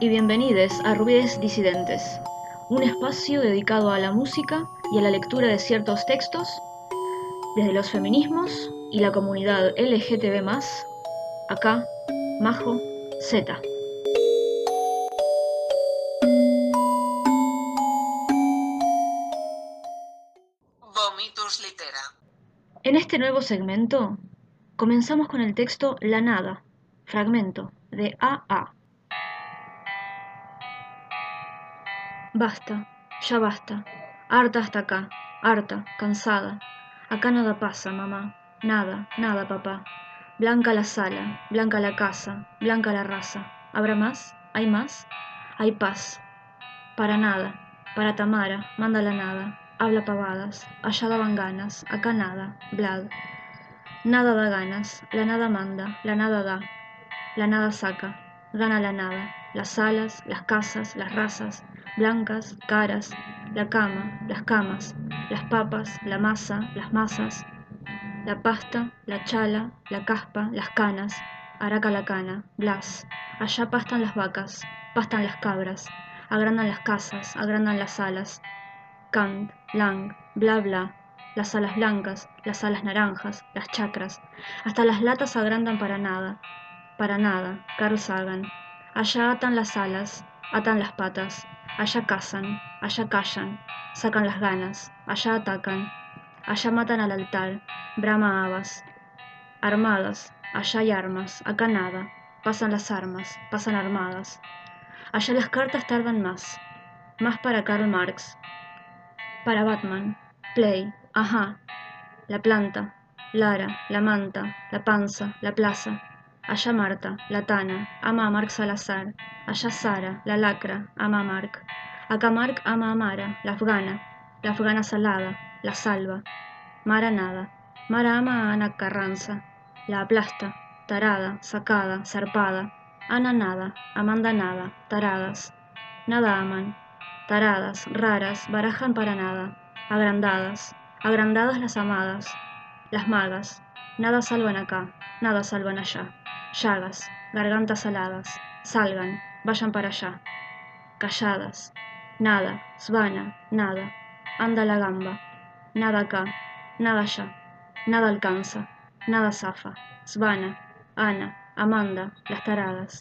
y bienvenidos a Ruides Disidentes, un espacio dedicado a la música y a la lectura de ciertos textos desde los feminismos y la comunidad LGTB+, acá, Majo, Z. Vomitus litera. En este nuevo segmento, comenzamos con el texto La Nada, fragmento de AA. Basta, ya basta, harta hasta acá, harta, cansada. Acá nada pasa, mamá, nada, nada, papá. Blanca la sala, blanca la casa, blanca la raza. ¿Habrá más? ¿Hay más? Hay paz. Para nada, para Tamara, manda la nada, habla pavadas, allá daban ganas, acá nada, Vlad. Nada da ganas, la nada manda, la nada da, la nada saca, gana la nada, las alas, las casas, las razas, blancas, caras, la cama, las camas, las papas, la masa, las masas, la pasta, la chala, la caspa, las canas, araca la cana, blas, allá pastan las vacas, pastan las cabras, agrandan las casas, agrandan las alas, Kant, Lang, bla bla, las alas blancas, las alas naranjas, las chacras, hasta las latas agrandan para nada, para nada, Carl Sagan. Allá atan las alas, atan las patas, allá cazan, allá callan, sacan las ganas, allá atacan, allá matan al altar, brama habas, armadas, allá hay armas, acá nada, pasan las armas, pasan armadas, allá las cartas tardan más, más para Karl Marx, para Batman, Play, ajá, la planta, Lara, la manta, la panza, la plaza, allá Marta, la Tana, ama a Mark Salazar, allá Sara, la lacra, ama a Mark, acá Mark ama a Mara, la afgana, la afgana salada, la salva, Mara nada, Mara ama a Ana Carranza, la aplasta, tarada, sacada, zarpada, Ana nada, Amanda nada, taradas, nada aman, taradas, raras, barajan para nada, agrandadas, agrandadas las amadas, las magas, nada salvan acá, nada salvan allá, llagas, gargantas aladas, salgan, vayan para allá, calladas, nada, svana, nada, anda la gamba, nada acá, nada allá, nada alcanza, nada zafa, svana, Ana, Amanda, las taradas.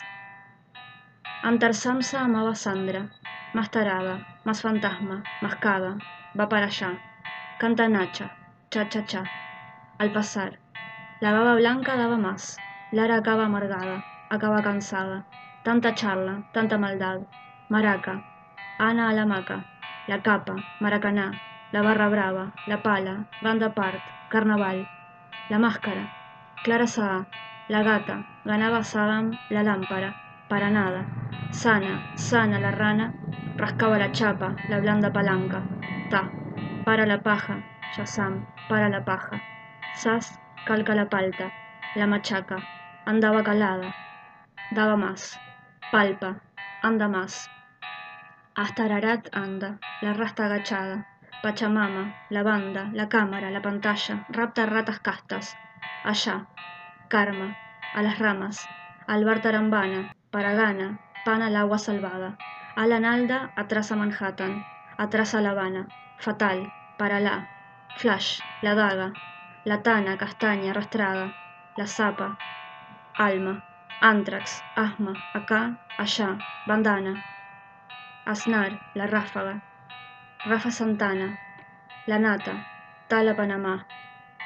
Antar Samsa amaba a Sandra, más tarada, más fantasma, mascada, va para allá, canta Nacha, cha cha cha, al pasar, la baba blanca daba más, Lara acaba amargada, acaba cansada, tanta charla, tanta maldad, maraca, Ana a la maca, la capa, maracaná, la barra brava, la pala, banda part, carnaval, la máscara, Clara Saa, la gata, ganaba Saddam, la lámpara, para nada, sana, sana la rana, rascaba la chapa, la blanda palanca, ta, para la paja, Yazam, para la paja, sas, calca la palta, la machaca, andaba calada, daba más, palpa, anda más, hasta Ararat anda, la rasta agachada, Pachamama, la banda, la cámara, la pantalla, rapta ratas castas, allá, karma, a las ramas, al bar tarambana, paragana, pan al agua salvada, a la nalda, atrás a Manhattan, atrás a La Habana, fatal, para la, flash, la daga, la tana, castaña, arrastrada, la zapa, alma, antrax, asma, acá, allá, bandana, Aznar, la ráfaga, Rafa Santana, La Nata, Tala Panamá,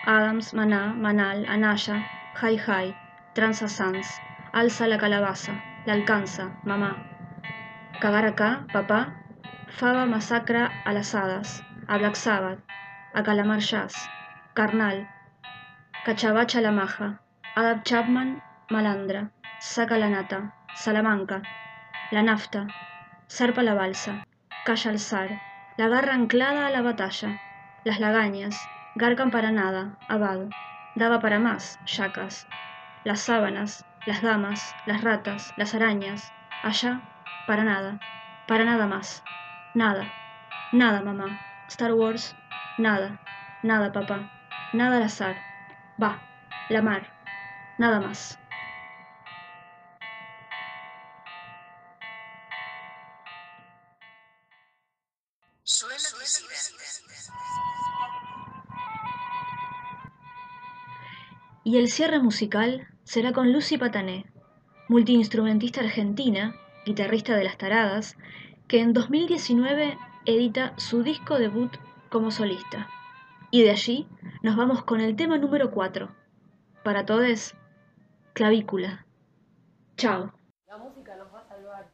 Adams, Maná, Manal, Anaya, Jai Jai, Tranza Sans, Alza la calabaza, la alcanza, mamá. Cagar acá, papá, Faba masacra a las hadas, a Black Sabbath, a Calamar Jazz, Carnal, Cachabacha la maja, Adab Chapman, Malandra, Saca la nata, Salamanca, la nafta, zarpa la balsa, calla al zar, la garra anclada a la batalla, las lagañas, garcan para nada, abad, daba para más, yacas, las sábanas, las damas, las ratas, las arañas, allá, para nada, para nada más, nada, nada mamá, Star Wars, nada, nada papá, nada al azar, va, la mar, nada más. Y el cierre musical será con Lucy Patané, multiinstrumentista argentina, guitarrista de las taradas, que en 2019 edita su disco debut como solista. Y de allí nos vamos con el tema número 4. Para todos, clavícula. Chao. La música nos va a salvar.